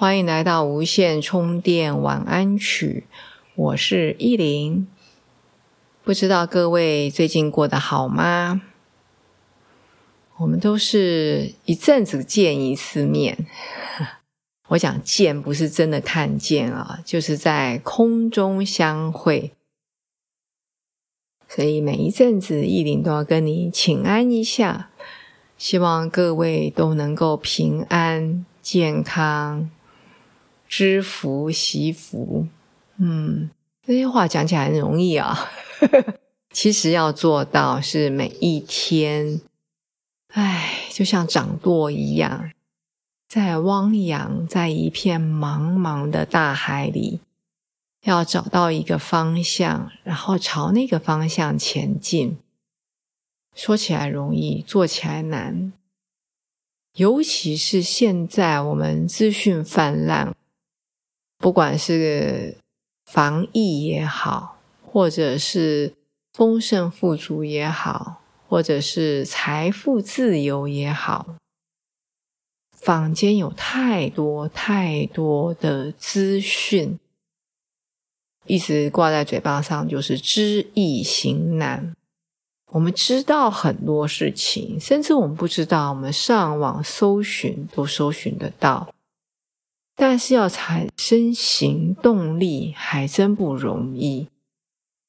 欢迎来到无线充电晚安曲，我是依林。不知道各位最近过得好吗？我们都是一阵子见一次面。我讲见不是真的看见啊，就是在空中相会。所以每一阵子依林都要跟你请安一下，希望各位都能够平安健康。知福惜福，嗯，这些话讲起来很容易啊，其实要做到是每一天，哎，就像掌舵一样，在汪洋，在一片茫茫的大海里，要找到一个方向，然后朝那个方向前进。说起来容易，做起来难，尤其是现在我们资讯泛滥。不管是防疫也好，或者是丰盛富足也好，或者是财富自由也好，坊间有太多太多的资讯，一直挂在嘴巴上，就是知易行难。我们知道很多事情，甚至我们不知道，我们上网搜寻都搜寻得到。但是要产生行动力还真不容易，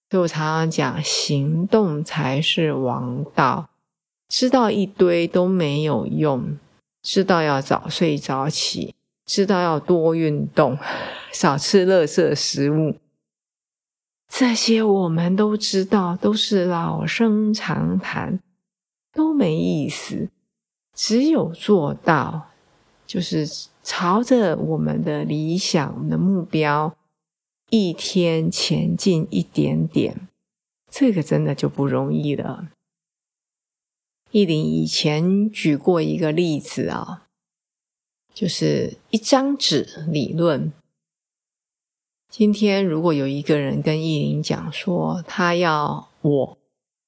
所以我常常讲，行动才是王道。知道一堆都没有用，知道要早睡早起，知道要多运动，少吃垃圾食物，这些我们都知道，都是老生常谈，都没意思。只有做到，就是。朝着我们的理想我们的目标，一天前进一点点，这个真的就不容易了。依林以前举过一个例子啊，就是一张纸理论。今天如果有一个人跟意林讲说，他要我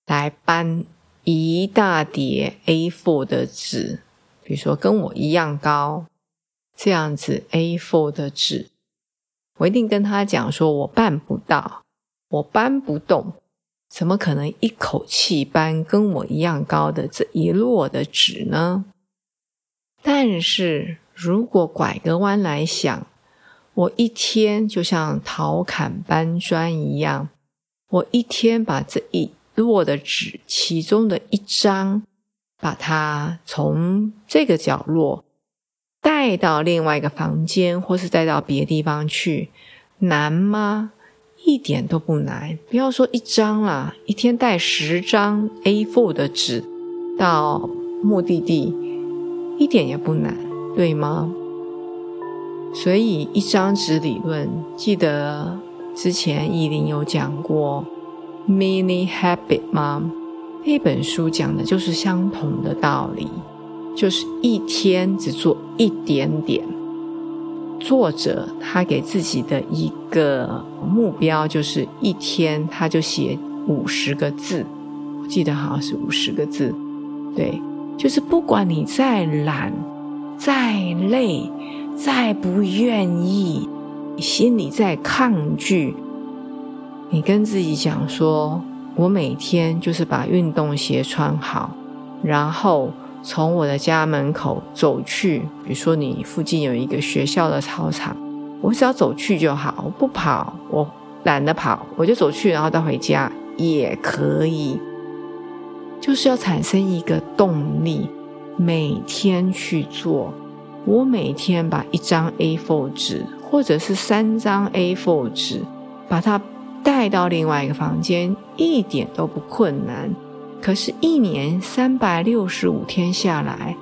来搬一大叠 A4 的纸，比如说跟我一样高。这样子 A4 的纸，我一定跟他讲说，我办不到，我搬不动，怎么可能一口气搬跟我一样高的这一摞的纸呢？但是如果拐个弯来想，我一天就像陶砍搬砖一样，我一天把这一摞的纸其中的一张，把它从这个角落。带到另外一个房间，或是带到别的地方去，难吗？一点都不难。不要说一张啦，一天带十张 A4 的纸到目的地，一点也不难，对吗？所以一张纸理论，记得之前依林有讲过 Mini Habit 吗？那本书讲的就是相同的道理。就是一天只做一点点。作者他给自己的一个目标就是一天他就写五十个字，我记得好像是五十个字。对，就是不管你再懒、再累、再不愿意，心里再抗拒，你跟自己讲说：我每天就是把运动鞋穿好，然后。从我的家门口走去，比如说你附近有一个学校的操场，我只要走去就好，我不跑，我懒得跑，我就走去，然后再回家也可以。就是要产生一个动力，每天去做。我每天把一张 A4 纸，或者是三张 A4 纸，把它带到另外一个房间，一点都不困难。可是，一年三百六十五天下来，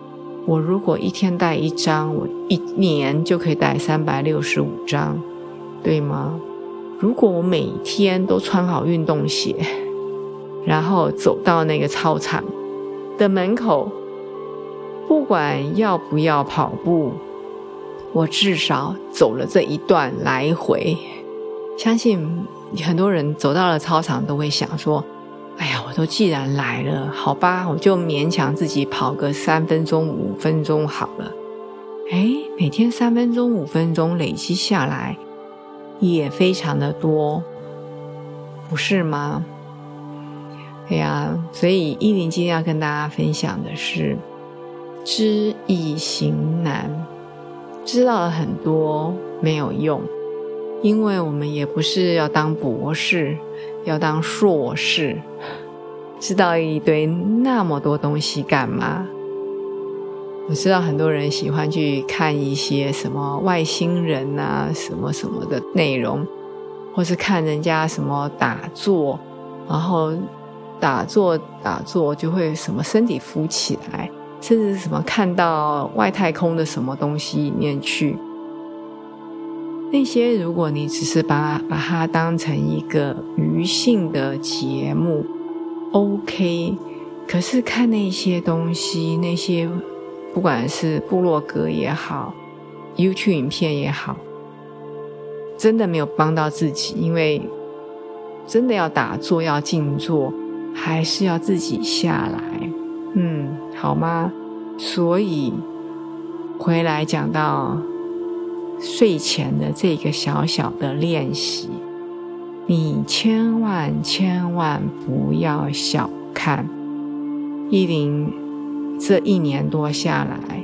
我如果一天带一张，我一年就可以带三百六十五张，对吗？如果我每天都穿好运动鞋，然后走到那个操场的门口，不管要不要跑步，我至少走了这一段来回。相信很多人走到了操场都会想说：“，我都既然来了，好吧，我就勉强自己跑个三分钟、五分钟好了。”哎，每天三分钟、五分钟累积下来。也非常的多，不是吗？哎呀，所以依林今天要跟大家分享的是，知易行难，知道了很多没有用，因为我们也不是要当博士，要当硕士，知道一堆那么多东西干嘛？我知道很多人喜欢去看一些什么外星人啊，什么什么的内容，或是看人家什么打坐，然后打坐打坐就会什么身体浮起来，甚至什么看到外太空的什么东西里面去。那些如果你只是把把它当成一个娱性的节目，OK，可是看那些东西那些。不管是部落格也好，YouTube 影片也好，真的没有帮到自己，因为真的要打坐、要静坐，还是要自己下来，嗯，好吗？所以回来讲到睡前的这个小小的练习，你千万千万不要小看依林。这一年多下来，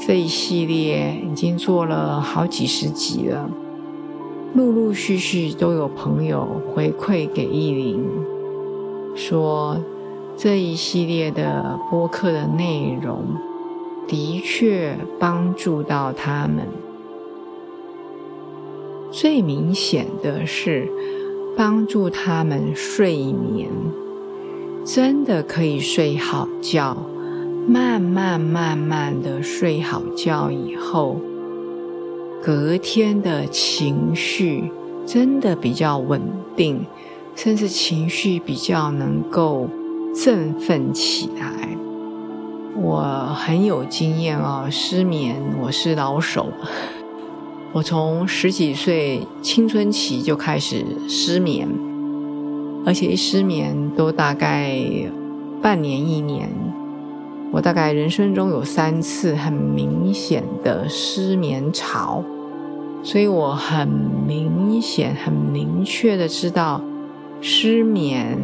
这一系列已经做了好几十集了，陆陆续续都有朋友回馈给意林，说这一系列的播客的内容的确帮助到他们。最明显的是帮助他们睡眠。真的可以睡好觉，慢慢慢慢的睡好觉以后，隔天的情绪真的比较稳定，甚至情绪比较能够振奋起来。我很有经验哦，失眠我是老手，我从十几岁青春期就开始失眠。而且一失眠都大概半年一年，我大概人生中有三次很明显的失眠潮，所以我很明显、很明确的知道失眠，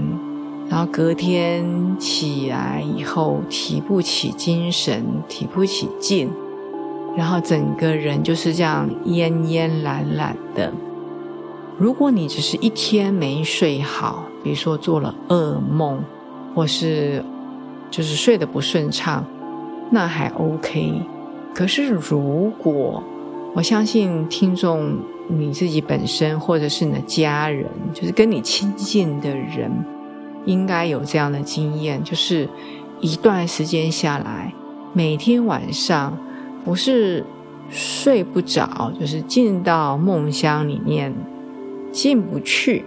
然后隔天起来以后提不起精神、提不起劲，然后整个人就是这样恹恹懒懒的。如果你只是一天没睡好，比如说做了噩梦，或是就是睡得不顺畅，那还 OK。可是如果我相信听众你自己本身，或者是你的家人，就是跟你亲近的人，应该有这样的经验，就是一段时间下来，每天晚上不是睡不着，就是进到梦乡里面。进不去，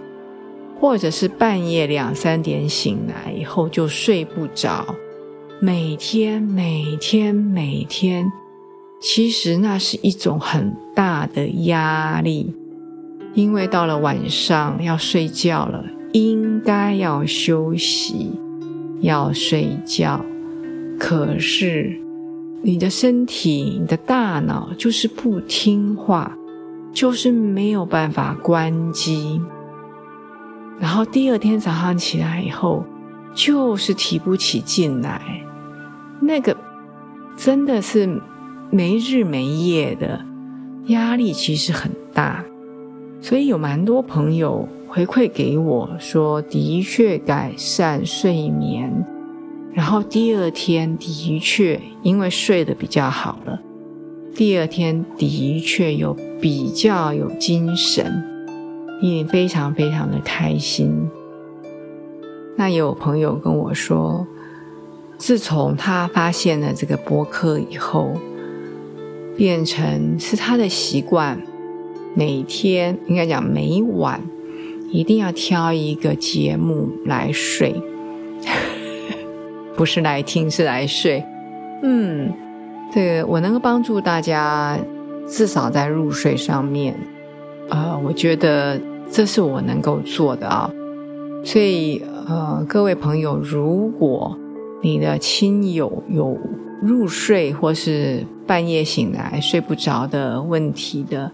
或者是半夜两三点醒来以后就睡不着，每天每天每天，其实那是一种很大的压力，因为到了晚上要睡觉了，应该要休息，要睡觉，可是你的身体、你的大脑就是不听话。就是没有办法关机，然后第二天早上起来以后，就是提不起劲来，那个真的是没日没夜的压力，其实很大。所以有蛮多朋友回馈给我说，的确改善睡眠，然后第二天的确因为睡得比较好了。第二天的确有比较有精神，也非常非常的开心。那有朋友跟我说，自从他发现了这个播客以后，变成是他的习惯，每天应该讲每晚一定要挑一个节目来睡，不是来听，是来睡。嗯，这个我能够帮助大家，至少在入睡上面，啊，我觉得这是我能够做的啊。所以，呃，各位朋友，如果你的亲友有入睡或是半夜醒来睡不着的问题的，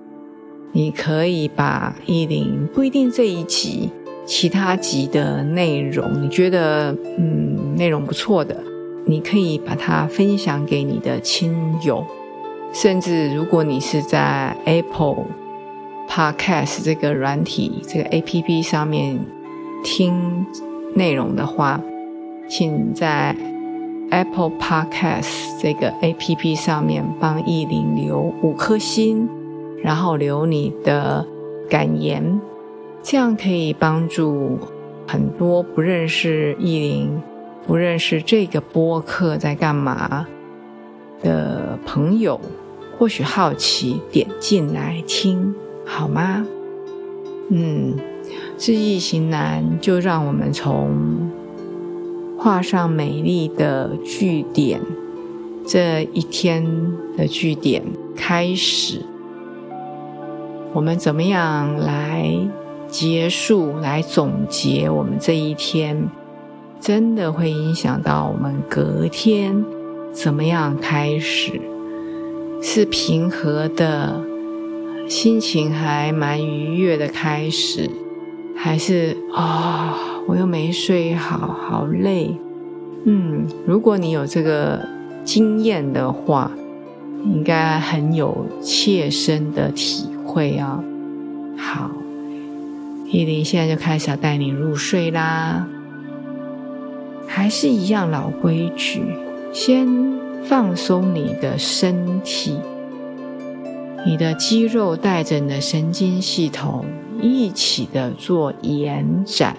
你可以把一零不一定这一集，其他集的内容，你觉得嗯内容不错的，你可以把它分享给你的亲友，甚至如果你是在 Apple Podcast 这个软体这个 A P P 上面听内容的话。请在 Apple Podcast 这个 A P P 上面帮意林留五颗星，然后留你的感言，这样可以帮助很多不认识意林、不认识这个播客在干嘛的朋友，或许好奇点进来听，好吗？嗯，志意行难，就让我们从。画上美丽的句点，这一天的句点开始，我们怎么样来结束、来总结我们这一天？真的会影响到我们隔天怎么样开始？是平和的心情，还蛮愉悦的开始，还是啊？我又没睡好，好累。嗯，如果你有这个经验的话，应该很有切身的体会啊。好，依琳现在就开始要带你入睡啦。还是一样老规矩，先放松你的身体，你的肌肉带着你的神经系统一起的做延展。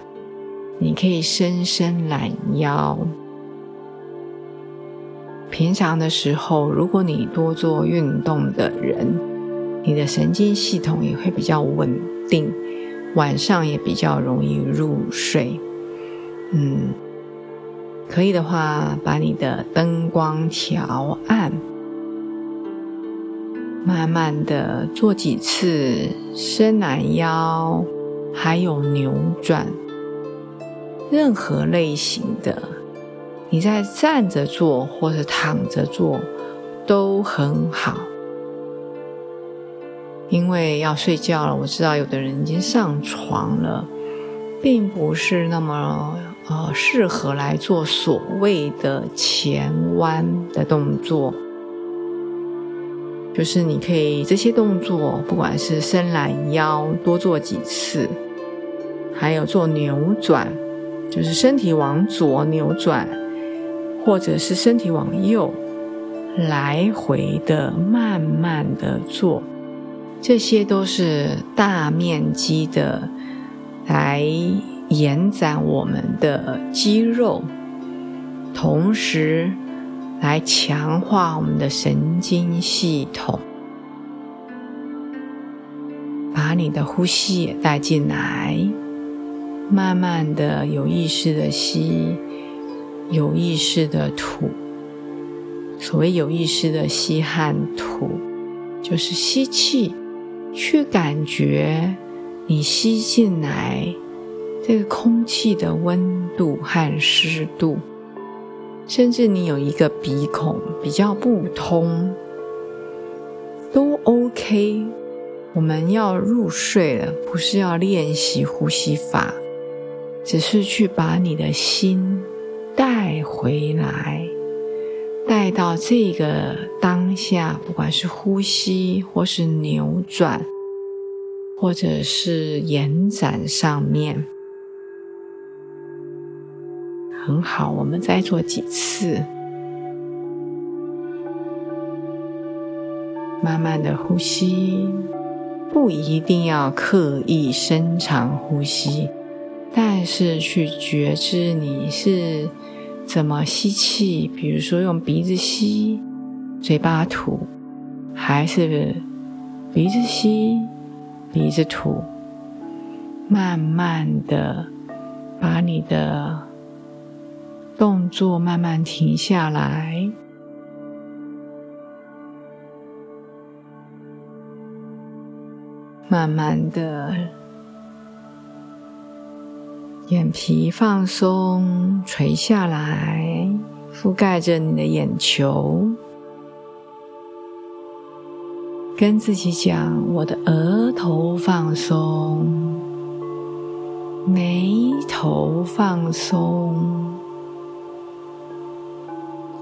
你可以伸伸懒腰。平常的时候，如果你多做运动的人，你的神经系统也会比较稳定，晚上也比较容易入睡。嗯，可以的话，把你的灯光调暗，慢慢的做几次伸懒腰，还有扭转。任何类型的，你在站着做或者躺着做都很好，因为要睡觉了。我知道有的人已经上床了，并不是那么呃适合来做所谓的前弯的动作。就是你可以这些动作，不管是伸懒腰多做几次，还有做扭转。就是身体往左扭转，或者是身体往右来回的慢慢的做，这些都是大面积的来延展我们的肌肉，同时来强化我们的神经系统，把你的呼吸也带进来。慢慢的，有意识的吸，有意识的吐。所谓有意识的吸和吐，就是吸气，去感觉你吸进来这个空气的温度和湿度，甚至你有一个鼻孔比较不通，都 OK。我们要入睡了，不是要练习呼吸法。只是去把你的心带回来，带到这个当下，不管是呼吸，或是扭转，或者是延展上面，很好。我们再做几次，慢慢的呼吸，不一定要刻意深长呼吸。但是去觉知你是怎么吸气，比如说用鼻子吸，嘴巴吐，还是鼻子吸，鼻子吐，慢慢的把你的动作慢慢停下来。慢慢的，眼皮放松，垂下来，覆盖着你的眼球。跟自己讲：我的额头放松，眉头放松，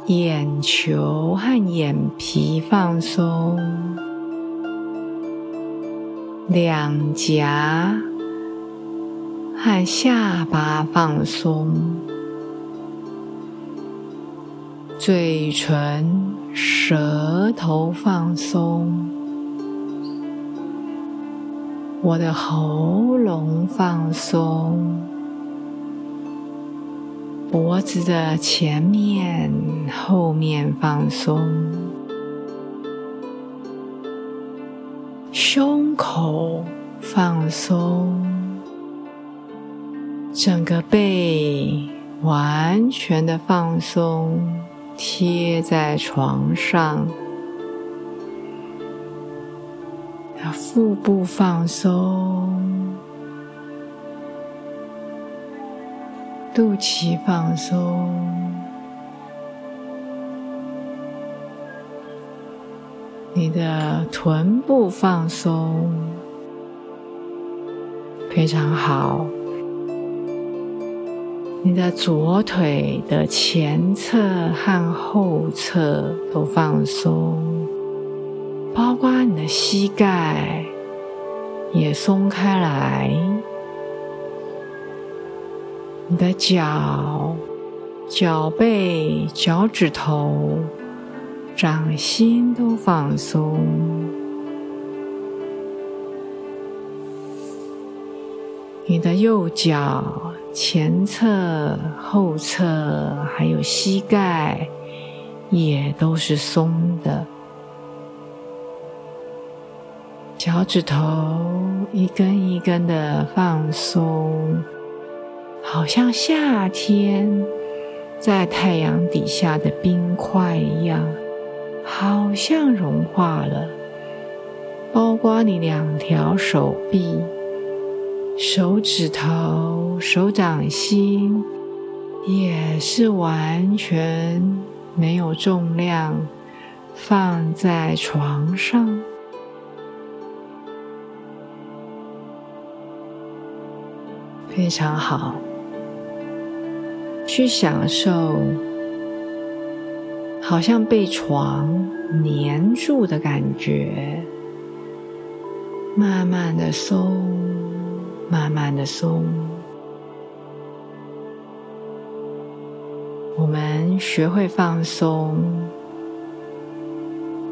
眼球和眼皮放松。两颊和下巴放松，嘴唇、舌头放松，我的喉咙放松，脖子的前面、后面放松。胸口放松，整个背完全的放松，贴在床上。腹部放松，肚脐放松。你的臀部放松，非常好。你的左腿的前侧和后侧都放松，你的膝盖也松开来。你的脚、脚背、脚趾头。掌心都放松，你的右脚前侧、后侧还有膝盖也都是松的，脚趾头一根一根的放松，好像夏天在太阳底下的冰块一样。好像融化了，包括你两条手臂、手指头、手掌心，也是完全没有重量，放在床上，非常好，去享受。好像被床粘住的感觉，慢慢的松，慢慢的松。我们学会放松，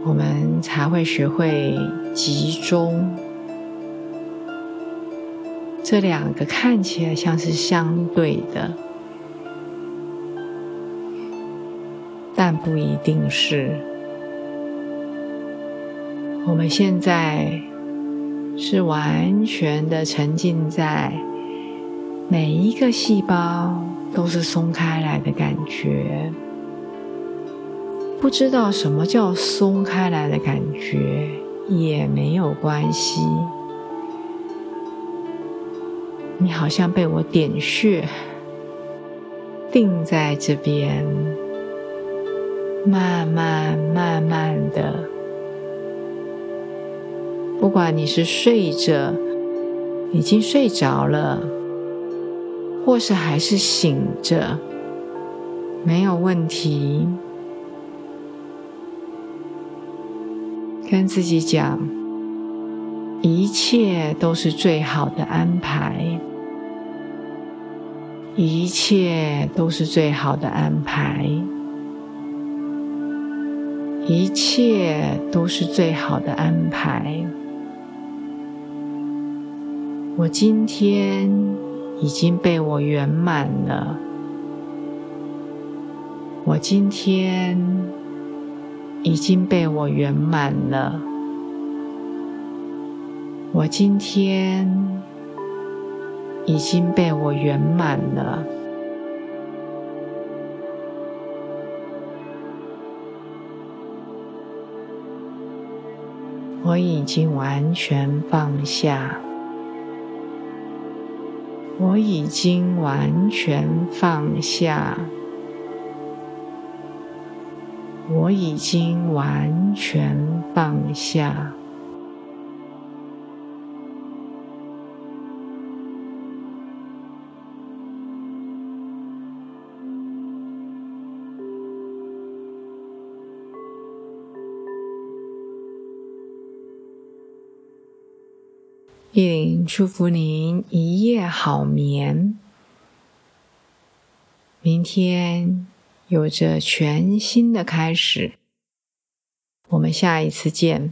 我们才会学会集中。这两个看起来像是相对的。但不一定是。我们现在是完全的沉浸在每一个细胞都是松开来的感觉，不知道什么叫松开来的感觉也没有关系。你好像被我点穴，定在这边。慢慢慢慢的，不管你是睡着，已经睡着了，或是还是醒着，没有问题。跟自己讲，一切都是最好的安排，一切都是最好的安排。一切都是最好的安排。我今天已经被我圆满了。我今天已经被我圆满了。我今天已经被我圆满了。我已经完全放下。我已经完全放下。我已经完全放下。意林祝福您一夜好眠，明天有着全新的开始。我们下一次见。